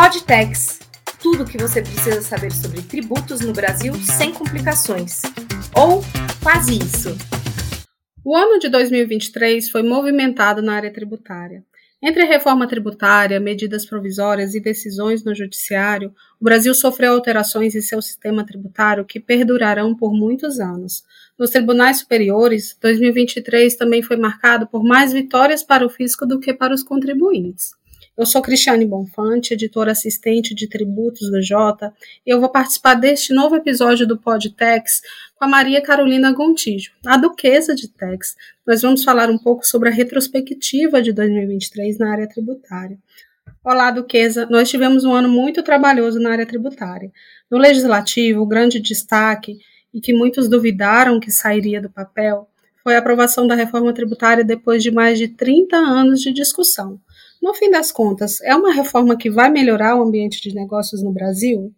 Podtex, tudo o que você precisa saber sobre tributos no Brasil sem complicações. Ou quase isso. O ano de 2023 foi movimentado na área tributária. Entre reforma tributária, medidas provisórias e decisões no judiciário, o Brasil sofreu alterações em seu sistema tributário que perdurarão por muitos anos. Nos tribunais superiores, 2023 também foi marcado por mais vitórias para o fisco do que para os contribuintes. Eu sou Cristiane Bonfante, editora assistente de tributos do Jota, e eu vou participar deste novo episódio do Podtex com a Maria Carolina Gontijo, a duquesa de Tex. Nós vamos falar um pouco sobre a retrospectiva de 2023 na área tributária. Olá, Duquesa. Nós tivemos um ano muito trabalhoso na área tributária. No Legislativo, o grande destaque, e que muitos duvidaram que sairia do papel, foi a aprovação da reforma tributária depois de mais de 30 anos de discussão. No fim das contas, é uma reforma que vai melhorar o ambiente de negócios no Brasil?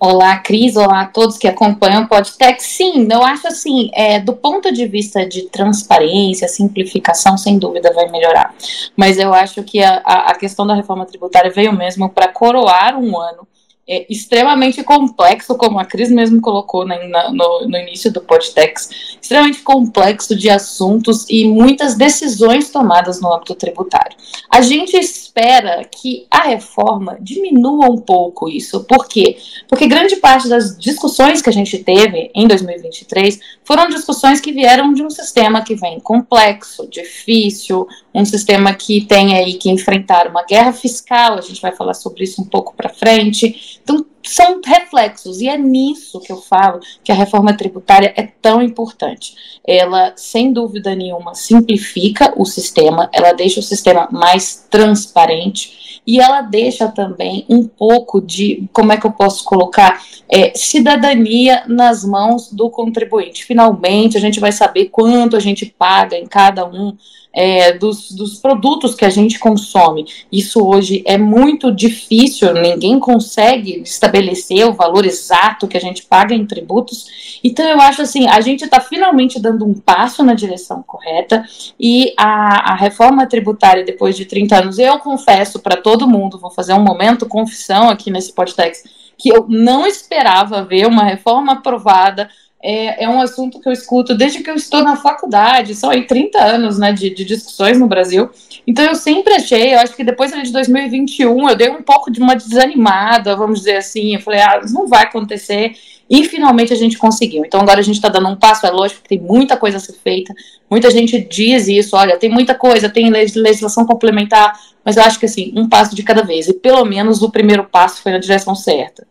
Olá, Cris, olá a todos que acompanham o Podtech. Sim, eu acho assim, é, do ponto de vista de transparência, simplificação, sem dúvida vai melhorar. Mas eu acho que a, a questão da reforma tributária veio mesmo para coroar um ano é, extremamente complexo, como a Cris mesmo colocou né, na, no, no, início do Podtex, extremamente complexo de assuntos e muitas decisões tomadas no âmbito tributário. A gente espera que a reforma diminua um pouco isso. Por quê? Porque grande parte das discussões que a gente teve em 2023 foram discussões que vieram de um sistema que vem complexo, difícil, um sistema que tem aí que enfrentar uma guerra fiscal, a gente vai falar sobre isso um pouco para frente. Então, são reflexos, e é nisso que eu falo que a reforma tributária é tão importante. Ela, sem dúvida nenhuma, simplifica o sistema, ela deixa o sistema mais transparente e ela deixa também um pouco de, como é que eu posso colocar, é, cidadania nas mãos do contribuinte. Finalmente, a gente vai saber quanto a gente paga em cada um é, dos, dos produtos que a gente consome. Isso hoje é muito difícil, ninguém consegue estabelecer o valor exato que a gente paga em tributos. Então, eu acho assim: a gente está finalmente dando um passo na direção correta e a, a reforma tributária, depois de 30 anos, eu confesso para todo mundo, vou fazer um momento confissão aqui nesse podcast, que eu não esperava ver uma reforma aprovada é, é, um assunto que eu escuto desde que eu estou na faculdade, são aí 30 anos né, de, de, discussões no Brasil. Então eu sempre achei, eu acho que depois de 2021 eu dei um pouco de uma desanimada, vamos dizer assim. Eu falei, ah, não vai acontecer. E finalmente a gente conseguiu. Então agora a gente está dando um passo, é lógico que tem muita coisa a ser feita. Muita gente diz isso, olha, tem muita coisa, tem legislação complementar, mas eu acho que assim, um passo de cada vez. E pelo menos o primeiro passo foi na direção certa.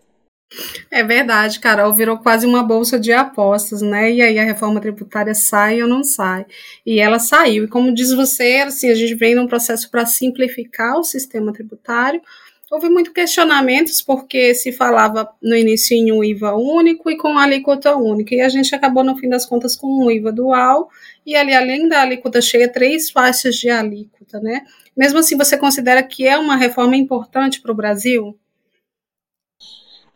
É verdade, Carol, virou quase uma bolsa de apostas, né? E aí a reforma tributária sai ou não sai. E ela saiu. E como diz você, assim, a gente vem num processo para simplificar o sistema tributário. Houve muitos questionamentos, porque se falava no início em um IVA único e com alíquota única. E a gente acabou, no fim das contas, com um IVA dual. E ali, além da alíquota cheia, três faixas de alíquota, né? Mesmo assim, você considera que é uma reforma importante para o Brasil?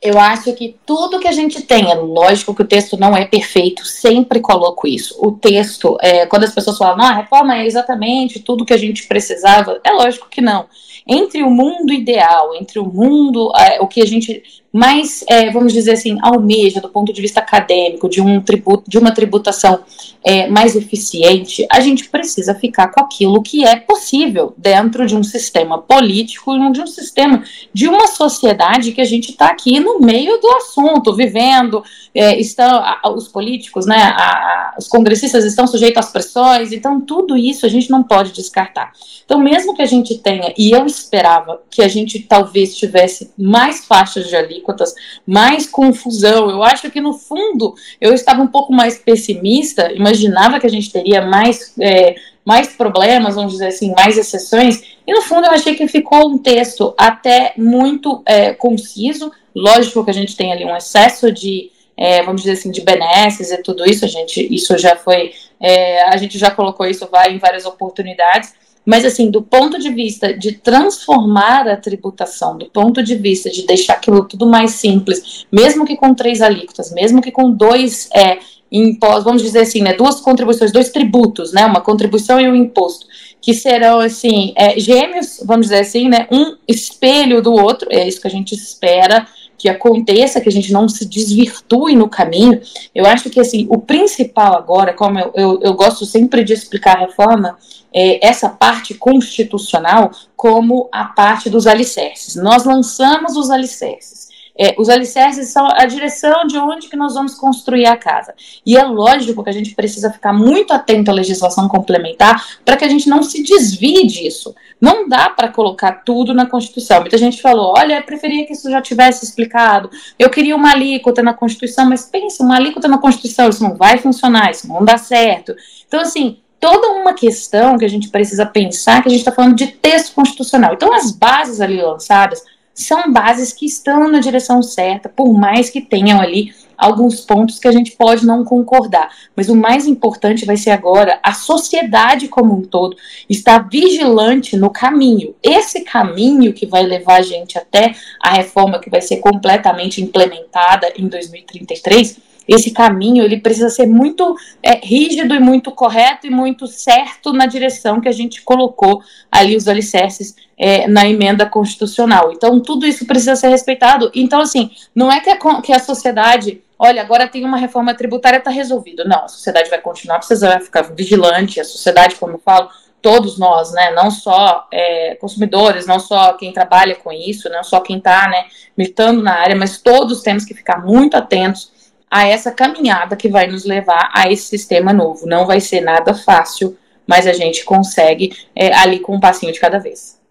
Eu acho que tudo que a gente tem, é lógico que o texto não é perfeito, sempre coloco isso. O texto, é, quando as pessoas falam, não, a reforma é exatamente tudo que a gente precisava, é lógico que não. Entre o mundo ideal, entre o mundo, é, o que a gente mais, é, vamos dizer assim, almeja do ponto de vista acadêmico, de, um tributo, de uma tributação é, mais eficiente, a gente precisa ficar com aquilo que é possível dentro de um sistema político, de um sistema, de uma sociedade que a gente está aqui no meio do assunto, vivendo, é, estão a, os políticos, né, a, os congressistas estão sujeitos às pressões, então tudo isso a gente não pode descartar. Então, mesmo que a gente tenha, e eu esperava que a gente talvez tivesse mais faixas de alíquotas, mais confusão, eu acho que no fundo eu estava um pouco mais pessimista, imaginava que a gente teria mais. É, mais problemas, vamos dizer assim, mais exceções, e no fundo eu achei que ficou um texto até muito é, conciso. Lógico que a gente tem ali um excesso de, é, vamos dizer assim, de benesses e tudo isso, a gente, isso já foi, é, a gente já colocou isso em várias oportunidades, mas, assim, do ponto de vista de transformar a tributação, do ponto de vista de deixar aquilo tudo mais simples, mesmo que com três alíquotas, mesmo que com dois é, impostos, vamos dizer assim, né, duas contribuições, dois tributos, né, uma contribuição e um imposto, que serão assim é, gêmeos, vamos dizer assim, né? Um espelho do outro. É isso que a gente espera que aconteça, que a gente não se desvirtue no caminho. Eu acho que assim o principal agora, como eu, eu, eu gosto sempre de explicar a reforma, é essa parte constitucional como a parte dos alicerces. Nós lançamos os alicerces. É, os alicerces são a direção de onde que nós vamos construir a casa. E é lógico que a gente precisa ficar muito atento à legislação complementar para que a gente não se desvie disso. Não dá para colocar tudo na Constituição. Muita gente falou: olha, eu preferia que isso já tivesse explicado. Eu queria uma alíquota na Constituição, mas pense, uma alíquota na Constituição, isso não vai funcionar, isso não dá certo. Então, assim, toda uma questão que a gente precisa pensar que a gente está falando de texto constitucional. Então, as bases ali lançadas são bases que estão na direção certa, por mais que tenham ali alguns pontos que a gente pode não concordar. Mas o mais importante vai ser agora a sociedade como um todo estar vigilante no caminho. Esse caminho que vai levar a gente até a reforma que vai ser completamente implementada em 2033 esse caminho ele precisa ser muito é, rígido e muito correto e muito certo na direção que a gente colocou ali os alicerces é, na emenda constitucional. Então, tudo isso precisa ser respeitado. Então, assim, não é que a, que a sociedade, olha, agora tem uma reforma tributária, está resolvido. Não, a sociedade vai continuar precisando ficar vigilante, a sociedade, como eu falo, todos nós, né, não só é, consumidores, não só quem trabalha com isso, não só quem está né, militando na área, mas todos temos que ficar muito atentos a essa caminhada que vai nos levar a esse sistema novo. Não vai ser nada fácil, mas a gente consegue é, ali com um passinho de cada vez.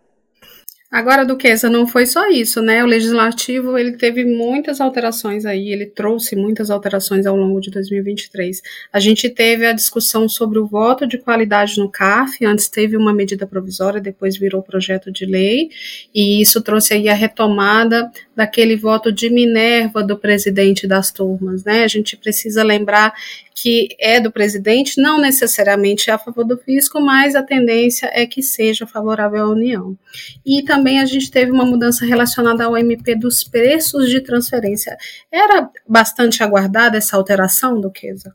Agora, Duquesa, não foi só isso, né? O legislativo ele teve muitas alterações aí, ele trouxe muitas alterações ao longo de 2023. A gente teve a discussão sobre o voto de qualidade no CAF, antes teve uma medida provisória, depois virou projeto de lei, e isso trouxe aí a retomada daquele voto de Minerva do presidente das turmas, né? A gente precisa lembrar que é do presidente, não necessariamente é a favor do fisco, mas a tendência é que seja favorável à União. E também a gente teve uma mudança relacionada ao MP dos preços de transferência. Era bastante aguardada essa alteração, Duquesa?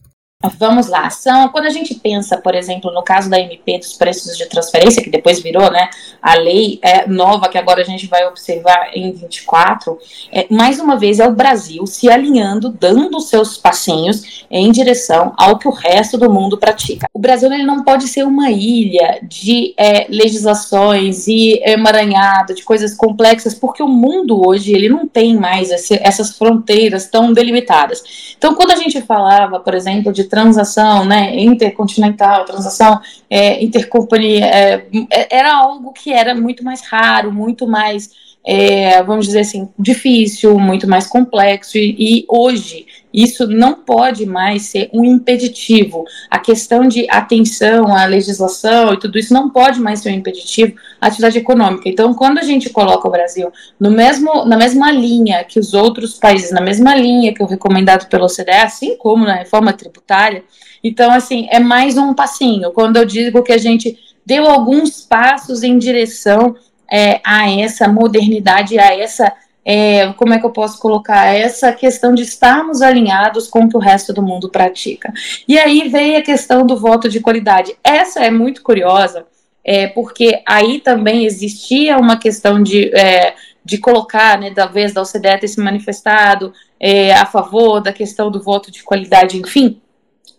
Vamos lá, são quando a gente pensa, por exemplo, no caso da MP dos preços de transferência, que depois virou né, a lei é, nova que agora a gente vai observar em 24, é, mais uma vez é o Brasil se alinhando, dando seus passinhos em direção ao que o resto do mundo pratica. O Brasil ele não pode ser uma ilha de é, legislações e emaranhado de coisas complexas, porque o mundo hoje ele não tem mais esse, essas fronteiras tão delimitadas. Então, quando a gente falava, por exemplo, de transação, né, intercontinental, transação é, intercompanhia, é, é, era algo que era muito mais raro, muito mais, é, vamos dizer assim, difícil, muito mais complexo, e, e hoje isso não pode mais ser um impeditivo. A questão de atenção à legislação e tudo isso não pode mais ser um impeditivo à atividade econômica. Então, quando a gente coloca o Brasil no mesmo, na mesma linha que os outros países, na mesma linha que o recomendado pelo OCDE, assim como na reforma tributária, então, assim, é mais um passinho. Quando eu digo que a gente deu alguns passos em direção é, a essa modernidade, a essa é, como é que eu posso colocar essa questão de estarmos alinhados com o que o resto do mundo pratica. E aí veio a questão do voto de qualidade. Essa é muito curiosa, é, porque aí também existia uma questão de, é, de colocar, né, da vez da OCDE ter se manifestado é, a favor da questão do voto de qualidade, enfim.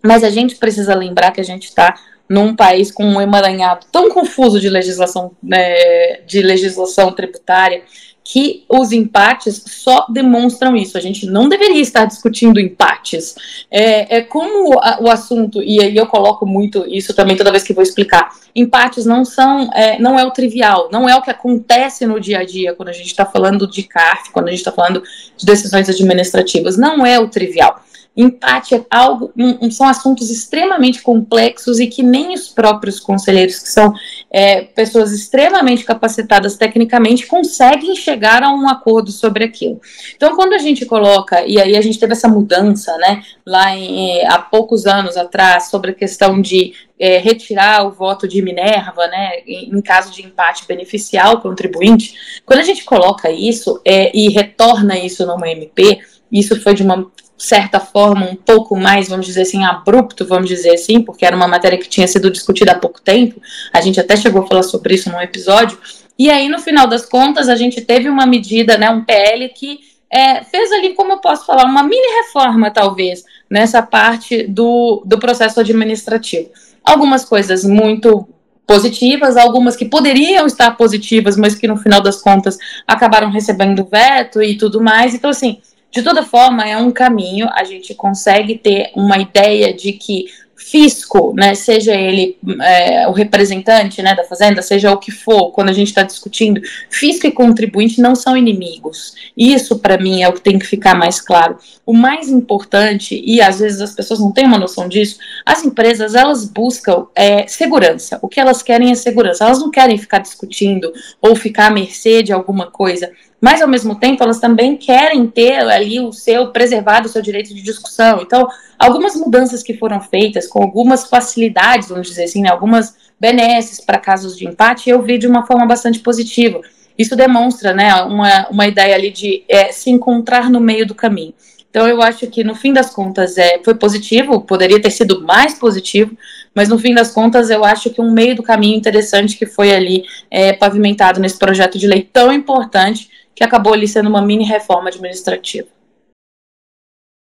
Mas a gente precisa lembrar que a gente está num país com um emaranhado tão confuso de legislação, né, de legislação tributária que os empates só demonstram isso. A gente não deveria estar discutindo empates. É, é como a, o assunto, e aí eu coloco muito isso também toda vez que vou explicar. Empates não são, é, não é o trivial, não é o que acontece no dia a dia quando a gente está falando de CARF, quando a gente está falando de decisões administrativas. Não é o trivial. Empate é algo, um, são assuntos extremamente complexos e que nem os próprios conselheiros, que são é, pessoas extremamente capacitadas tecnicamente, conseguem chegar a um acordo sobre aquilo. Então, quando a gente coloca, e aí a gente teve essa mudança, né, lá em, há poucos anos atrás, sobre a questão de é, retirar o voto de Minerva, né, em, em caso de empate beneficial o contribuinte, quando a gente coloca isso é, e retorna isso numa MP, isso foi de uma certa forma, um pouco mais, vamos dizer assim, abrupto, vamos dizer assim, porque era uma matéria que tinha sido discutida há pouco tempo, a gente até chegou a falar sobre isso num episódio, e aí, no final das contas, a gente teve uma medida, né, um PL que é, fez ali, como eu posso falar, uma mini reforma, talvez, nessa parte do, do processo administrativo. Algumas coisas muito positivas, algumas que poderiam estar positivas, mas que no final das contas acabaram recebendo veto e tudo mais. Então, assim, de toda forma, é um caminho, a gente consegue ter uma ideia de que fisco, né, seja ele é, o representante né, da fazenda, seja o que for, quando a gente está discutindo, fisco e contribuinte não são inimigos. Isso, para mim, é o que tem que ficar mais claro. O mais importante, e às vezes as pessoas não têm uma noção disso, as empresas, elas buscam é, segurança. O que elas querem é segurança. Elas não querem ficar discutindo ou ficar à mercê de alguma coisa mas ao mesmo tempo elas também querem ter ali o seu preservado o seu direito de discussão. Então, algumas mudanças que foram feitas com algumas facilidades, vamos dizer assim, né, algumas benesses para casos de empate, eu vi de uma forma bastante positiva. Isso demonstra, né, uma, uma ideia ali de é, se encontrar no meio do caminho. Então, eu acho que no fim das contas é, foi positivo, poderia ter sido mais positivo, mas no fim das contas eu acho que um meio do caminho interessante que foi ali é, pavimentado nesse projeto de lei tão importante que acabou ali sendo uma mini reforma administrativa.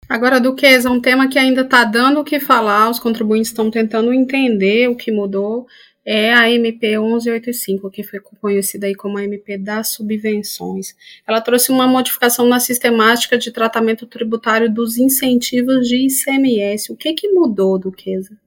Agora, Duquesa, um tema que ainda está dando o que falar, os contribuintes estão tentando entender o que mudou, é a MP 1185, que foi conhecida aí como a MP das subvenções. Ela trouxe uma modificação na sistemática de tratamento tributário dos incentivos de ICMS. O que, que mudou, Duquesa?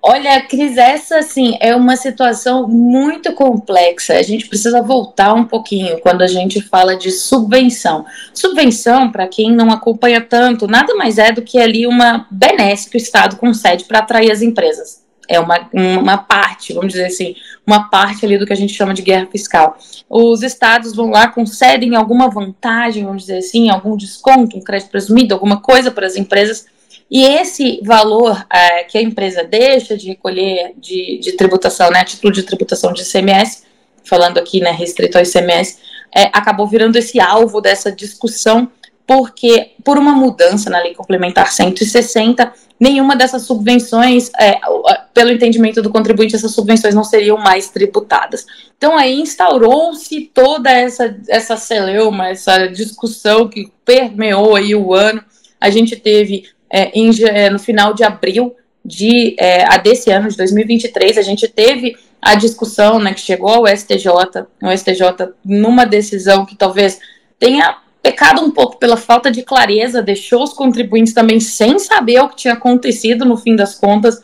Olha, Cris, essa assim é uma situação muito complexa. A gente precisa voltar um pouquinho quando a gente fala de subvenção. Subvenção, para quem não acompanha tanto, nada mais é do que ali uma benesse que o Estado concede para atrair as empresas. É uma, uma parte, vamos dizer assim, uma parte ali do que a gente chama de guerra fiscal. Os estados vão lá, concedem alguma vantagem, vamos dizer assim, algum desconto, um crédito presumido, alguma coisa para as empresas e esse valor é, que a empresa deixa de recolher de, de tributação, né, título de tributação de ICMS, falando aqui, né, restrito ao ICMS, é, acabou virando esse alvo dessa discussão, porque por uma mudança na Lei Complementar 160, nenhuma dessas subvenções, é, pelo entendimento do contribuinte, essas subvenções não seriam mais tributadas. Então aí instaurou-se toda essa, essa celeuma, essa discussão que permeou aí o ano. A gente teve é, em, é, no final de abril de, é, a desse ano, de 2023, a gente teve a discussão né, que chegou ao STJ, o STJ numa decisão que talvez tenha pecado um pouco pela falta de clareza, deixou os contribuintes também sem saber o que tinha acontecido no fim das contas,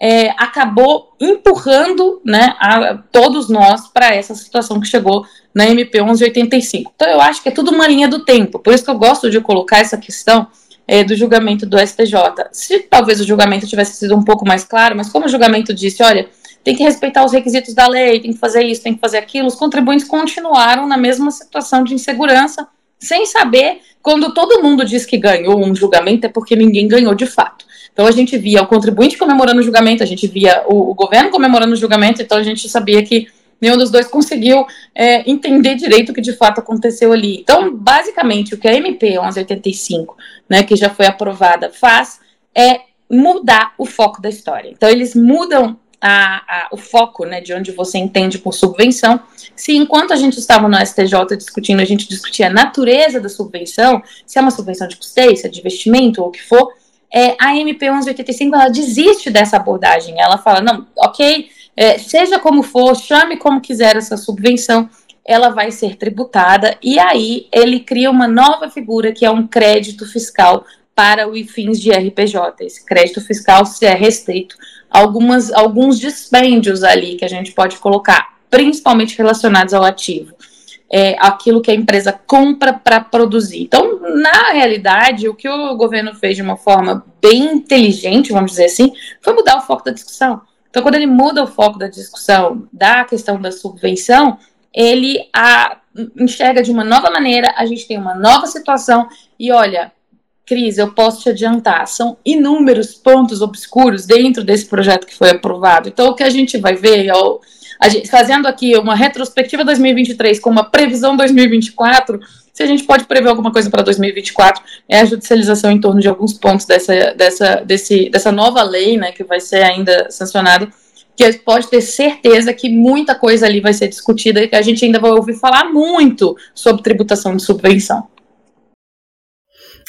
é, acabou empurrando né, a, todos nós para essa situação que chegou na MP 1185. Então eu acho que é tudo uma linha do tempo, por isso que eu gosto de colocar essa questão é, do julgamento do STJ. Se talvez o julgamento tivesse sido um pouco mais claro, mas como o julgamento disse, olha, tem que respeitar os requisitos da lei, tem que fazer isso, tem que fazer aquilo, os contribuintes continuaram na mesma situação de insegurança, sem saber, quando todo mundo diz que ganhou um julgamento, é porque ninguém ganhou de fato. Então a gente via o contribuinte comemorando o julgamento, a gente via o, o governo comemorando o julgamento, então a gente sabia que nenhum dos dois conseguiu é, entender direito o que de fato aconteceu ali. Então, basicamente, o que a MP 1185, né, que já foi aprovada, faz é mudar o foco da história. Então, eles mudam a, a, o foco né, de onde você entende por subvenção. Se enquanto a gente estava no STJ discutindo, a gente discutia a natureza da subvenção, se é uma subvenção de custeio, se é de investimento ou o que for, é, a MP 1185 ela desiste dessa abordagem. Ela fala, não, ok, é, seja como for, chame como quiser essa subvenção, ela vai ser tributada e aí ele cria uma nova figura que é um crédito fiscal para os fins de RPJ. Esse crédito fiscal se é restrito a algumas, alguns dispêndios ali que a gente pode colocar, principalmente relacionados ao ativo. É, aquilo que a empresa compra para produzir. Então, na realidade, o que o governo fez de uma forma bem inteligente, vamos dizer assim, foi mudar o foco da discussão. Então, quando ele muda o foco da discussão da questão da subvenção, ele a, enxerga de uma nova maneira, a gente tem uma nova situação, e olha, Cris, eu posso te adiantar, são inúmeros pontos obscuros dentro desse projeto que foi aprovado. Então, o que a gente vai ver, gente, fazendo aqui uma retrospectiva 2023 com uma previsão 2024, Se a gente pode prever alguma coisa para 2024, é a judicialização em torno de alguns pontos dessa, dessa, desse, dessa nova lei, né, que vai ser ainda sancionada, que pode ter certeza que muita coisa ali vai ser discutida e que a gente ainda vai ouvir falar muito sobre tributação de subvenção.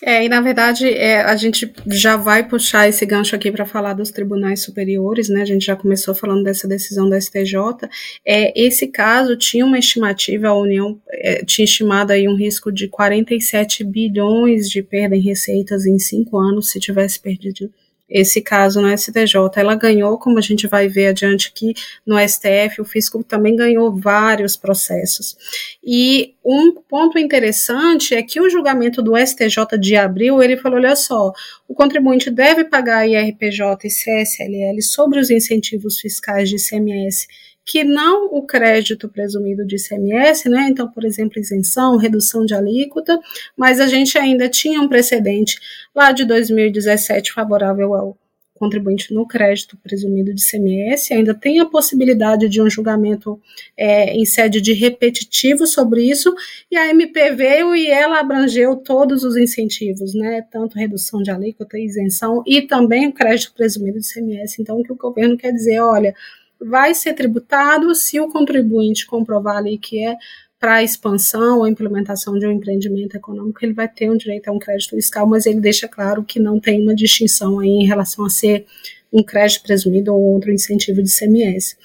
É, e na verdade é, a gente já vai puxar esse gancho aqui para falar dos tribunais superiores, né? A gente já começou falando dessa decisão da STJ. É, esse caso tinha uma estimativa, a União é, tinha estimado aí um risco de 47 bilhões de perda em receitas em cinco anos se tivesse perdido esse caso no STJ. Ela ganhou, como a gente vai ver adiante aqui no STF, o fisco também ganhou vários processos. E um ponto interessante é que o julgamento do STJ de abril, ele falou, olha só, o contribuinte deve pagar IRPJ e CSLL sobre os incentivos fiscais de ICMS que não o crédito presumido de ICMS, né? Então, por exemplo, isenção, redução de alíquota, mas a gente ainda tinha um precedente lá de 2017 favorável ao contribuinte no crédito presumido de ICMS, ainda tem a possibilidade de um julgamento é, em sede de repetitivo sobre isso, e a MP veio e ela abrangeu todos os incentivos, né, tanto redução de alíquota, isenção e também o crédito presumido de ICMS. Então, o que o governo quer dizer, olha, vai ser tributado se o contribuinte comprovar ali que é para a expansão ou implementação de um empreendimento econômico, ele vai ter um direito a um crédito fiscal, mas ele deixa claro que não tem uma distinção aí em relação a ser um crédito presumido ou outro incentivo de CMS.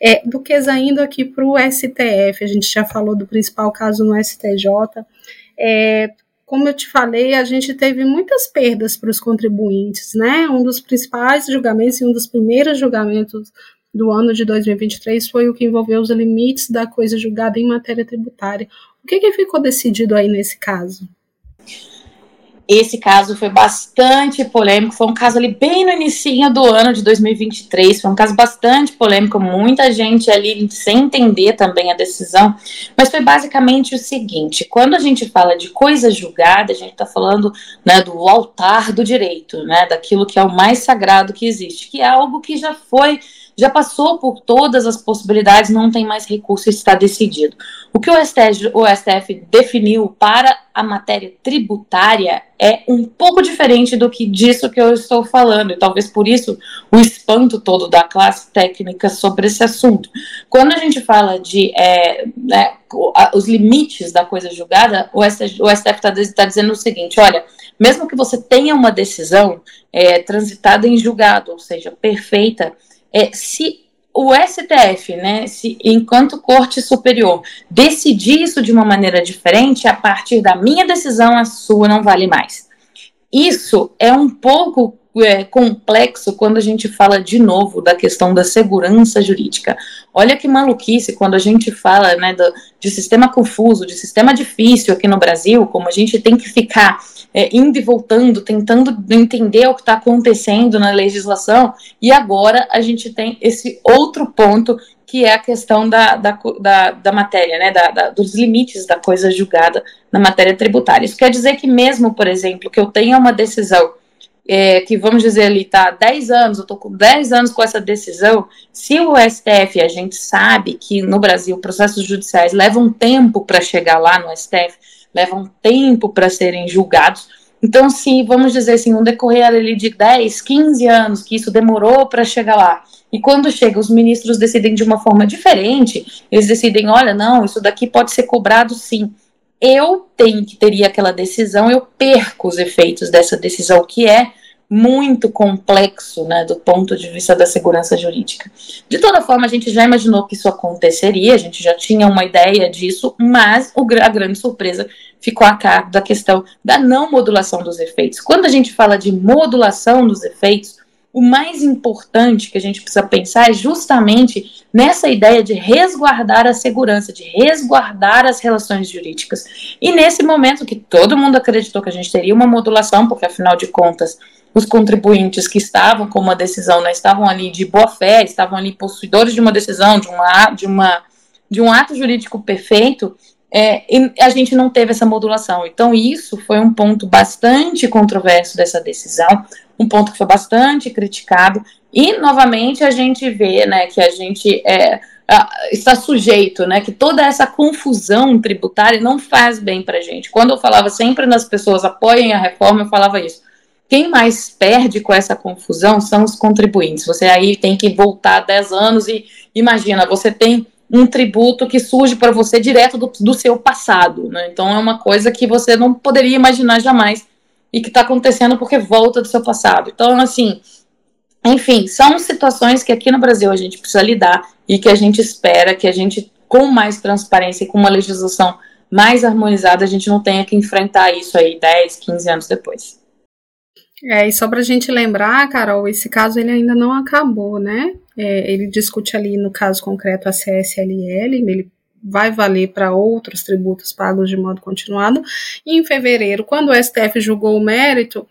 É, Duquesa, indo aqui para o STF, a gente já falou do principal caso no STJ, é, como eu te falei, a gente teve muitas perdas para os contribuintes, né? Um dos principais julgamentos e um dos primeiros julgamentos do ano de 2023 foi o que envolveu os limites da coisa julgada em matéria tributária. O que, que ficou decidido aí nesse caso? Esse caso foi bastante polêmico, foi um caso ali bem no início do ano de 2023, foi um caso bastante polêmico, muita gente ali sem entender também a decisão, mas foi basicamente o seguinte, quando a gente fala de coisa julgada, a gente está falando né, do altar do direito, né, daquilo que é o mais sagrado que existe, que é algo que já foi já passou por todas as possibilidades, não tem mais recurso, está decidido. O que o STF, o STF definiu para a matéria tributária é um pouco diferente do que disso que eu estou falando, e talvez por isso o espanto todo da classe técnica sobre esse assunto. Quando a gente fala de é, né, os limites da coisa julgada, o STF está tá dizendo o seguinte: olha, mesmo que você tenha uma decisão é, transitada em julgado, ou seja, perfeita, é, se o STF, né, se enquanto Corte Superior, decidir isso de uma maneira diferente, a partir da minha decisão, a sua não vale mais. Isso é um pouco é, complexo quando a gente fala de novo da questão da segurança jurídica. Olha que maluquice quando a gente fala né, do, de sistema confuso, de sistema difícil aqui no Brasil, como a gente tem que ficar é, indo e voltando, tentando entender o que está acontecendo na legislação, e agora a gente tem esse outro ponto que é a questão da, da, da, da matéria, né, da, da, dos limites da coisa julgada na matéria tributária. Isso quer dizer que mesmo, por exemplo, que eu tenha uma decisão é, que vamos dizer ali, tá 10 anos, eu tô com 10 anos com essa decisão, se o STF, a gente sabe que no Brasil processos judiciais levam tempo para chegar lá no STF, levam tempo para serem julgados, então se, vamos dizer assim, um decorrer ali de 10, 15 anos, que isso demorou para chegar lá, e quando chega, os ministros decidem de uma forma diferente, eles decidem, olha, não, isso daqui pode ser cobrado sim, eu tenho que teria aquela decisão, eu perco os efeitos dessa decisão, que é muito complexo, né, do ponto de vista da segurança jurídica. De toda forma, a gente já imaginou que isso aconteceria, a gente já tinha uma ideia disso, mas o, a grande surpresa ficou a cargo da questão da não modulação dos efeitos. Quando a gente fala de modulação dos efeitos, o mais importante que a gente precisa pensar é justamente nessa ideia de resguardar a segurança, de resguardar as relações jurídicas. E nesse momento que todo mundo acreditou que a gente teria uma modulação, porque afinal de contas os contribuintes que estavam com uma decisão, né, estavam ali de boa fé, estavam ali possuidores de uma decisão, de, uma, de, uma, de um ato jurídico perfeito, é, a gente não teve essa modulação. Então, isso foi um ponto bastante controverso dessa decisão, um ponto que foi bastante criticado, e novamente a gente vê né, que a gente é, está sujeito, né? Que toda essa confusão tributária não faz bem para gente. Quando eu falava sempre nas pessoas apoiem a reforma, eu falava isso. Quem mais perde com essa confusão são os contribuintes. Você aí tem que voltar 10 anos e imagina, você tem um tributo que surge para você direto do, do seu passado. Né? Então é uma coisa que você não poderia imaginar jamais e que está acontecendo porque volta do seu passado. Então, assim, enfim, são situações que aqui no Brasil a gente precisa lidar e que a gente espera que a gente, com mais transparência e com uma legislação mais harmonizada, a gente não tenha que enfrentar isso aí 10, 15 anos depois. É, e só para a gente lembrar, Carol, esse caso ele ainda não acabou, né? É, ele discute ali no caso concreto a CSLL, ele vai valer para outros tributos pagos de modo continuado. E em fevereiro, quando o STF julgou o mérito,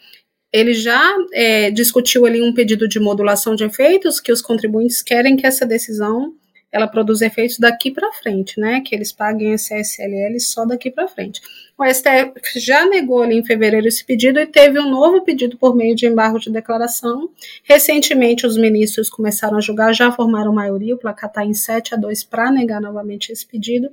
ele já é, discutiu ali um pedido de modulação de efeitos que os contribuintes querem que essa decisão ela produz efeitos daqui para frente, né? Que eles paguem esse SLL só daqui para frente. O STF já negou ali em fevereiro esse pedido e teve um novo pedido por meio de embargo de declaração. Recentemente, os ministros começaram a julgar, já formaram maioria, o placar está em 7 a 2 para negar novamente esse pedido.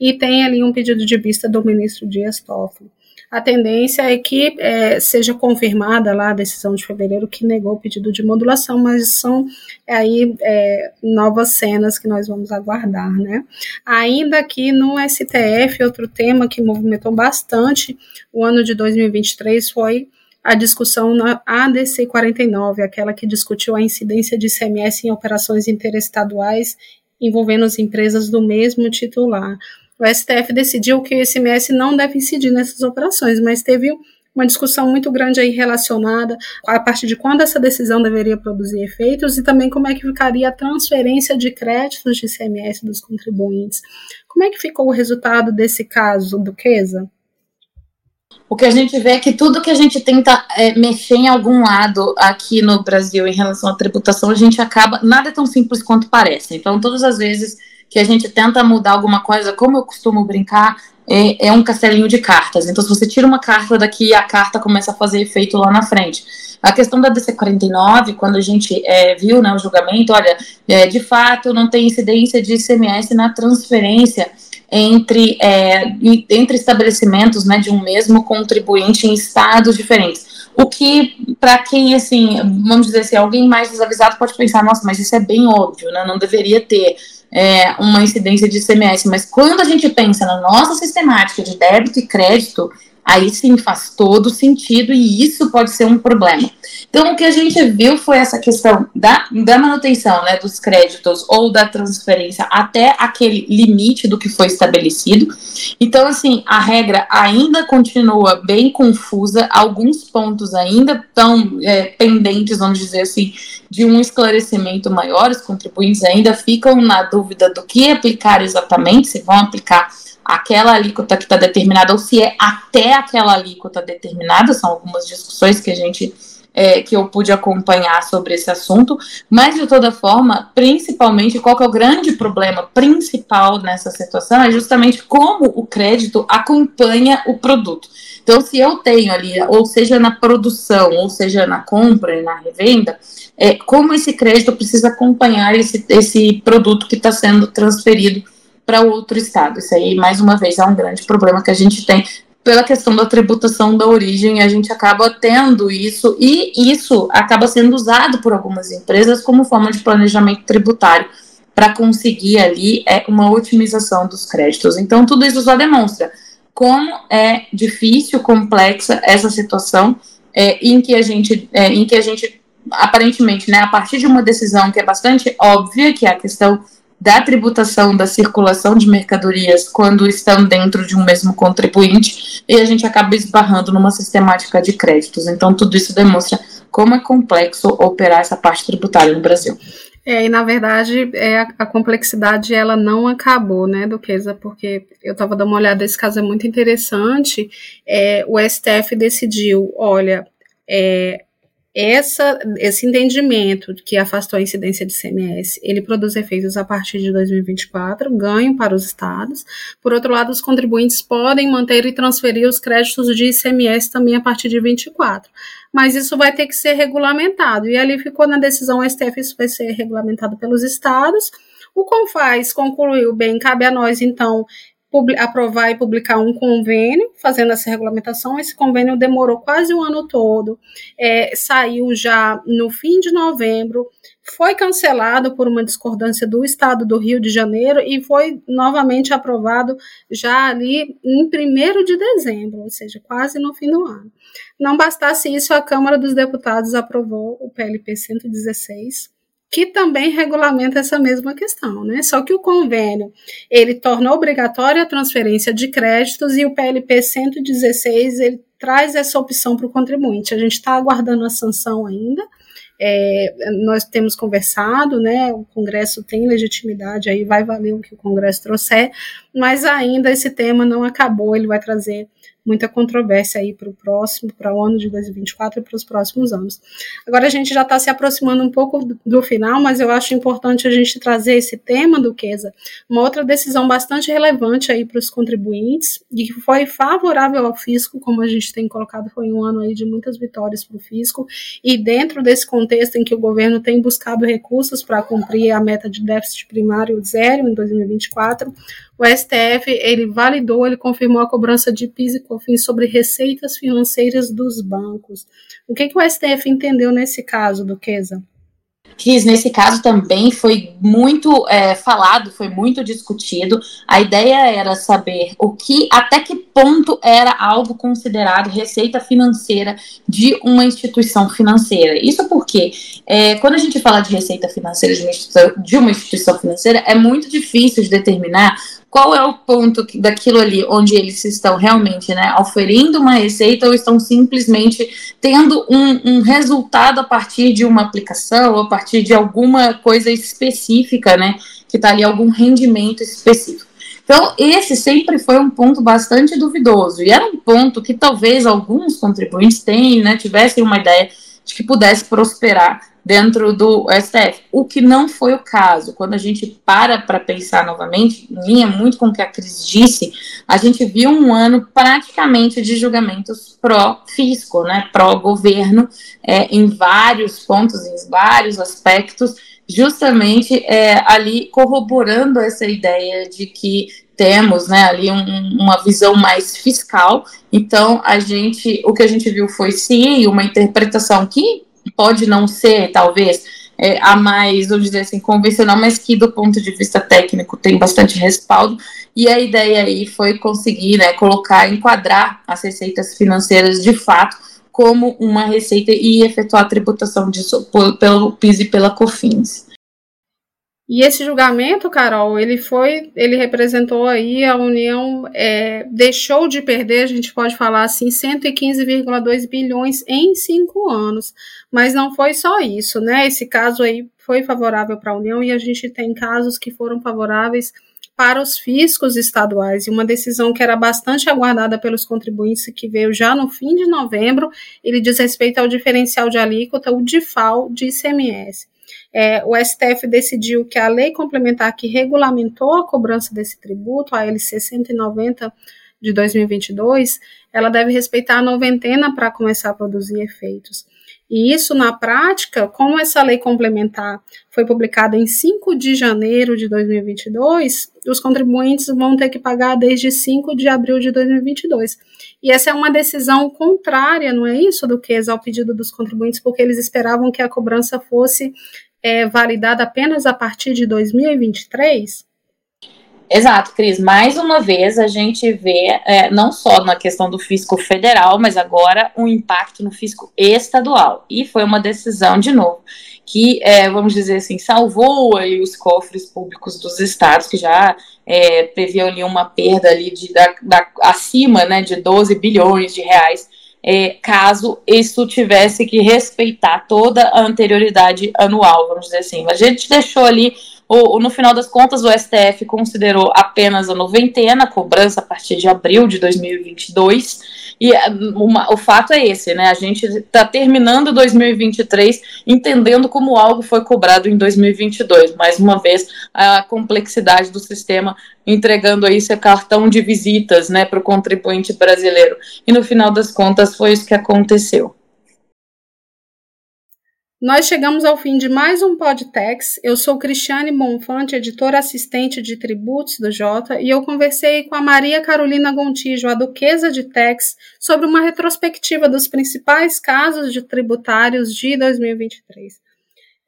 E tem ali um pedido de vista do ministro Dias Toffoli a tendência é que é, seja confirmada lá a decisão de fevereiro que negou o pedido de modulação, mas são aí é, novas cenas que nós vamos aguardar, né? Ainda aqui no STF, outro tema que movimentou bastante o ano de 2023 foi a discussão na ADC 49, aquela que discutiu a incidência de ICMS em operações interestaduais envolvendo as empresas do mesmo titular o STF decidiu que o ICMS não deve incidir nessas operações, mas teve uma discussão muito grande aí relacionada a partir de quando essa decisão deveria produzir efeitos e também como é que ficaria a transferência de créditos de ICMS dos contribuintes. Como é que ficou o resultado desse caso, Duquesa? O que a gente vê é que tudo que a gente tenta é, mexer em algum lado aqui no Brasil em relação à tributação, a gente acaba. Nada é tão simples quanto parece. Então, todas as vezes que a gente tenta mudar alguma coisa, como eu costumo brincar, é, é, um castelinho de cartas. Então, se você tira uma carta daqui, a carta começa a fazer efeito lá na frente. A questão da DC49, quando a gente é, viu né, o julgamento, olha, é, de fato não tem incidência de ICMS na transferência entre, é, entre estabelecimentos né, de um mesmo contribuinte em estados diferentes. O que, para quem, assim, vamos dizer assim, alguém mais desavisado pode pensar, nossa, mas isso é bem óbvio, né? Não deveria ter é, uma incidência de ICMS, mas quando a gente pensa na nossa sistemática de débito e crédito, aí sim faz todo sentido e isso pode ser um problema. Então, o que a gente viu foi essa questão da, da manutenção né, dos créditos ou da transferência até aquele limite do que foi estabelecido. Então, assim, a regra ainda continua bem confusa, alguns pontos ainda estão é, pendentes, vamos dizer assim, de um esclarecimento maior. Os contribuintes ainda ficam na dúvida do que aplicar exatamente, se vão aplicar aquela alíquota que está determinada ou se é até aquela alíquota determinada, são algumas discussões que a gente é, que eu pude acompanhar sobre esse assunto, mas de toda forma, principalmente, qual que é o grande problema principal nessa situação é justamente como o crédito acompanha o produto. Então, se eu tenho ali, ou seja na produção, ou seja na compra e na revenda, é, como esse crédito precisa acompanhar esse, esse produto que está sendo transferido para outro estado. Isso aí, mais uma vez, é um grande problema que a gente tem pela questão da tributação da origem, a gente acaba tendo isso, e isso acaba sendo usado por algumas empresas como forma de planejamento tributário para conseguir ali é, uma otimização dos créditos. Então, tudo isso só demonstra como é difícil, complexa essa situação é, em que a gente, é, em que a gente aparentemente, né, a partir de uma decisão que é bastante óbvia, que é a questão da tributação da circulação de mercadorias quando estão dentro de um mesmo contribuinte e a gente acaba esbarrando numa sistemática de créditos. Então, tudo isso demonstra como é complexo operar essa parte tributária no Brasil. É, e na verdade é, a, a complexidade ela não acabou, né, Duquesa, porque eu estava dando uma olhada, esse caso é muito interessante. É, o STF decidiu, olha, é, essa, esse entendimento que afastou a incidência de CMS, ele produz efeitos a partir de 2024, ganho para os estados. Por outro lado, os contribuintes podem manter e transferir os créditos de ICMS também a partir de 24. Mas isso vai ter que ser regulamentado. E ali ficou na decisão STF, isso vai ser regulamentado pelos estados. O Confaz concluiu bem, cabe a nós, então, aprovar e publicar um convênio fazendo essa regulamentação. Esse convênio demorou quase um ano todo, é, saiu já no fim de novembro, foi cancelado por uma discordância do Estado do Rio de Janeiro e foi novamente aprovado já ali em 1 de dezembro, ou seja, quase no fim do ano. Não bastasse isso, a Câmara dos Deputados aprovou o PLP 116 que também regulamenta essa mesma questão, né? Só que o convênio, ele torna obrigatória a transferência de créditos e o PLP 116, ele traz essa opção para o contribuinte. A gente está aguardando a sanção ainda, é, nós temos conversado, né? O Congresso tem legitimidade, aí vai valer o que o Congresso trouxer, mas ainda esse tema não acabou, ele vai trazer muita controvérsia aí para o próximo, para o ano de 2024 e para os próximos anos. Agora a gente já está se aproximando um pouco do final, mas eu acho importante a gente trazer esse tema, Duquesa, uma outra decisão bastante relevante aí para os contribuintes e que foi favorável ao fisco, como a gente tem colocado, foi um ano aí de muitas vitórias para o fisco e dentro desse contexto em que o governo tem buscado recursos para cumprir a meta de déficit primário zero em 2024, o STF ele validou, ele confirmou a cobrança de PIS e COFINS sobre receitas financeiras dos bancos. O que, que o STF entendeu nesse caso, Duquesa? Cris, nesse caso também foi muito é, falado, foi muito discutido. A ideia era saber o que, até que ponto era algo considerado receita financeira de uma instituição financeira. Isso porque, é, quando a gente fala de receita financeira de uma, de uma instituição financeira, é muito difícil de determinar qual é o ponto daquilo ali onde eles estão realmente né, oferindo uma receita ou estão simplesmente tendo um, um, resultado a partir de uma aplicação a partir de alguma coisa específica, né, que está ali algum rendimento específico. Então, esse sempre foi um ponto bastante duvidoso e era um ponto que talvez alguns contribuintes tenham, né, tivessem uma ideia de que pudesse prosperar dentro do STF, o que não foi o caso. Quando a gente para para pensar novamente, em linha muito com o que a Cris disse, a gente viu um ano praticamente de julgamentos pró-fisco, né, pró-governo, é, em vários pontos, em vários aspectos, justamente é, ali corroborando essa ideia de que temos né, ali um, uma visão mais fiscal. Então, a gente, o que a gente viu foi sim uma interpretação que pode não ser, talvez, é, a mais, vamos dizer assim, convencional, mas que do ponto de vista técnico tem bastante respaldo. E a ideia aí foi conseguir né, colocar, enquadrar as receitas financeiras de fato como uma receita e efetuar a tributação disso pelo PIS e pela COFINS. E esse julgamento, Carol, ele foi, ele representou aí a União é, deixou de perder, a gente pode falar assim, 115,2 bilhões em cinco anos. Mas não foi só isso, né? Esse caso aí foi favorável para a União e a gente tem casos que foram favoráveis para os fiscos estaduais, e uma decisão que era bastante aguardada pelos contribuintes, que veio já no fim de novembro, ele diz respeito ao diferencial de alíquota, o DIFAL de ICMS é, o STF decidiu que a lei complementar que regulamentou a cobrança desse tributo, a LC 190 de 2022, ela deve respeitar a noventena para começar a produzir efeitos. E isso, na prática, como essa lei complementar foi publicada em 5 de janeiro de 2022, os contribuintes vão ter que pagar desde 5 de abril de 2022. E essa é uma decisão contrária, não é isso, do que ao pedido dos contribuintes, porque eles esperavam que a cobrança fosse é validada apenas a partir de 2023? Exato, Cris. Mais uma vez a gente vê, é, não só na questão do fisco federal, mas agora um impacto no fisco estadual. E foi uma decisão, de novo, que, é, vamos dizer assim, salvou aí os cofres públicos dos estados, que já é, ali uma perda ali de, da, da, acima né, de 12 bilhões de reais é, caso isso tivesse que respeitar toda a anterioridade anual, vamos dizer assim. A gente deixou ali, o, no final das contas, o STF considerou apenas a noventena, a cobrança a partir de abril de 2022, e é, uma, o fato é esse, né? A gente está terminando 2023 entendendo como algo foi cobrado em 2022. Mais uma vez, a complexidade do sistema entregando aí seu cartão de visitas, né, para o contribuinte brasileiro. E no final das contas foi isso que aconteceu. Nós chegamos ao fim de mais um Podtex. Eu sou Cristiane Monfante, editora assistente de tributos do Jota, e eu conversei com a Maria Carolina Gontijo, a duquesa de Tex, sobre uma retrospectiva dos principais casos de tributários de 2023.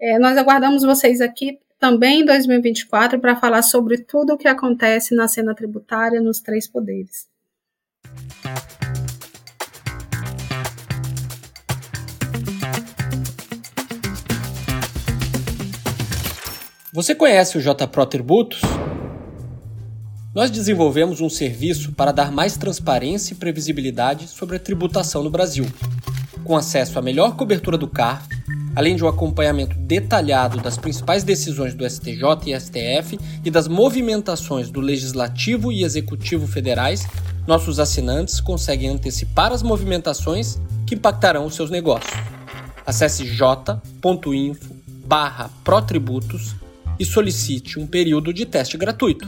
É, nós aguardamos vocês aqui também em 2024 para falar sobre tudo o que acontece na cena tributária nos três poderes. Você conhece o JPro Tributos? Nós desenvolvemos um serviço para dar mais transparência e previsibilidade sobre a tributação no Brasil, com acesso à melhor cobertura do CARF, além de um acompanhamento detalhado das principais decisões do STJ e STF e das movimentações do Legislativo e Executivo federais, nossos assinantes conseguem antecipar as movimentações que impactarão os seus negócios. Acesse j.info/protributos e solicite um período de teste gratuito.